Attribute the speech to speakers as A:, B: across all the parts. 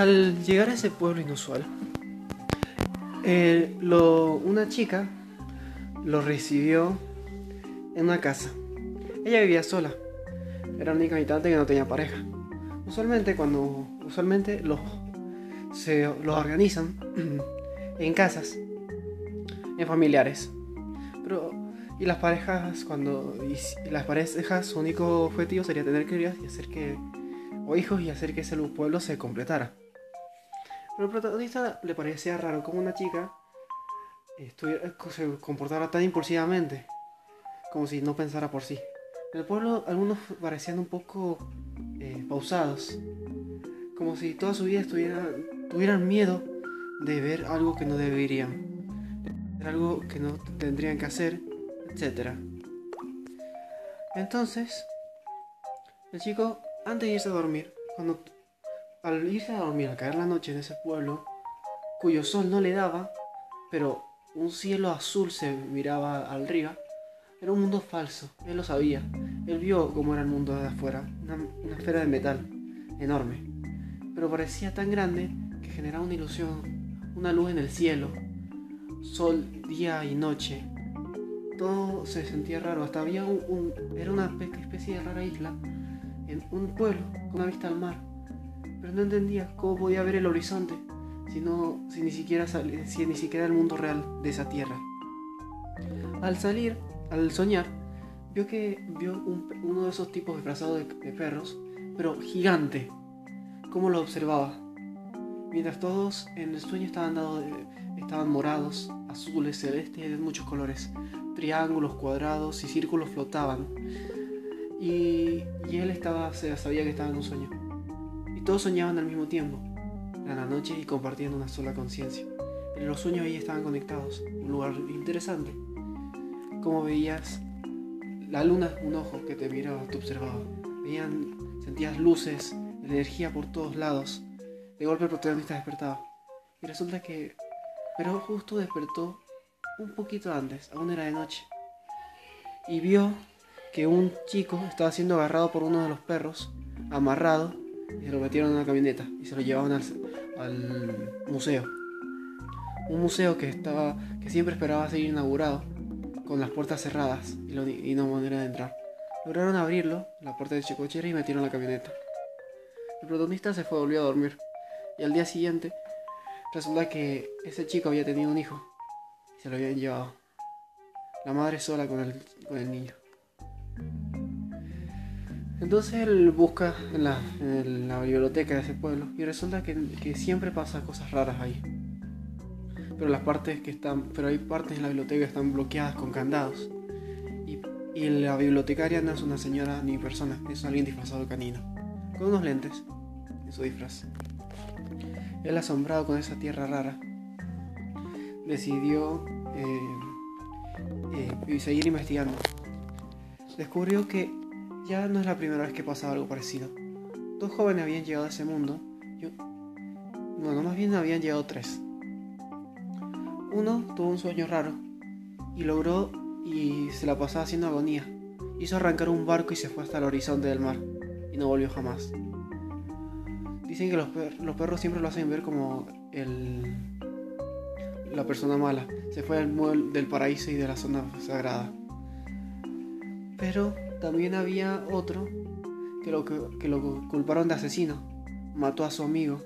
A: Al llegar a ese pueblo inusual, eh, una chica lo recibió en una casa. Ella vivía sola. Era la única habitante que no tenía pareja. Usualmente cuando usualmente los se los organizan en casas, en familiares. Pero y las parejas cuando y las parejas su único objetivo sería tener crías y hacer que o hijos y hacer que ese pueblo se completara. Pero al protagonista le parecía raro como una chica estuviera- se comportara tan impulsivamente, como si no pensara por sí. En el pueblo algunos parecían un poco eh, pausados, como si toda su vida tuvieran miedo de ver algo que no deberían, de algo que no tendrían que hacer, etc. Entonces, el chico, antes de irse a dormir, cuando al irse a dormir, al caer la noche en ese pueblo, cuyo sol no le daba, pero un cielo azul se miraba al arriba, era un mundo falso, él lo sabía. Él vio cómo era el mundo de afuera, una, esfera de metal enorme, pero parecía tan grande que generaba una ilusión, una luz en el cielo, sol, día y noche. Todo se sentía raro, hasta había un, un- era una espe- especie de rara isla en un pueblo con una vista al mar, pero no entendía cómo podía ver el horizonte si, no, si, ni siquiera sali- si ni siquiera el mundo real de esa tierra. Al salir, al soñar, vio que vio uno de esos tipos disfrazados de, perros, pero gigante. Cómo lo observaba. Mientras todos en el sueño estaban, dado estaban morados, azules, celestes, de muchos colores. Triángulos, cuadrados y círculos flotaban. Y, y él estaba, sabía que estaba en un sueño. Todos soñaban al mismo tiempo, en la noche y compartiendo una sola conciencia. En los sueños ahí estaban conectados, un lugar interesante. Como veías la luna, un ojo que te miraba, te observaba. Veían, sentías luces, energía por todos lados. De golpe el protagonista despertaba. Y resulta que... Pero justo despertó un poquito antes, aún era de noche. Y vio que un chico estaba siendo agarrado por uno de los perros, amarrado, y se lo metieron en una camioneta y se lo llevaban al, museo. Un museo que estaba que siempre esperaba ser inaugurado con las puertas cerradas y no manera de entrar. Lograron abrirlo, la puerta de chicochera y metieron la camioneta. El protagonista se fue, volvió a dormir. Y al día siguiente, resulta que ese chico había tenido un hijo. Y se lo habían llevado. La madre sola con el, con el niño. Entonces él busca en la, en la biblioteca de ese pueblo y resulta que, que siempre pasa cosas raras ahí. Pero las partes que están, pero hay partes en la biblioteca que están bloqueadas con candados. Y, y la bibliotecaria no es una señora ni persona, es alguien disfrazado de canino, con unos lentes en su disfraz. Él asombrado con esa tierra rara, decidió eh, eh, seguir investigando. Descubrió que ya no es la primera vez que pasaba algo parecido. Dos jóvenes habían llegado a ese mundo. Yo, bueno, más bien habían llegado tres. Uno tuvo un sueño raro y logró y se la pasaba haciendo agonía. Hizo arrancar un barco y se fue hasta el horizonte del mar y no volvió jamás. Dicen que los, per- los perros siempre lo hacen ver como el, la persona mala. Se fue del, del paraíso y de la zona sagrada. Pero también había otro que lo, que, lo culparon de asesino. Mató a su amigo.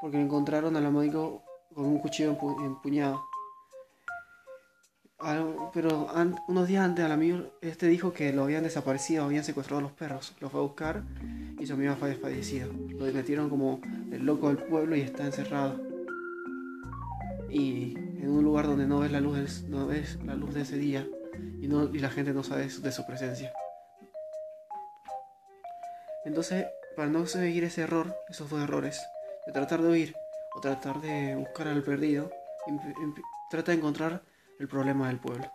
A: Porque lo encontraron al amigo con un cuchillo empu- empuñado. Pero unos días antes al amigo este dijo que lo habían desaparecido, habían secuestrado a los perros. Lo fue a buscar y su amigo fue fallecido. Lo metieron como el loco del pueblo y está encerrado. Y en un lugar donde no ves la luz, no ves la luz de ese día y, la gente no sabe de su presencia. Entonces, para no seguir ese error, esos dos errores, de tratar de huir o tratar de buscar al perdido, empe- empe- trata de encontrar el problema del pueblo.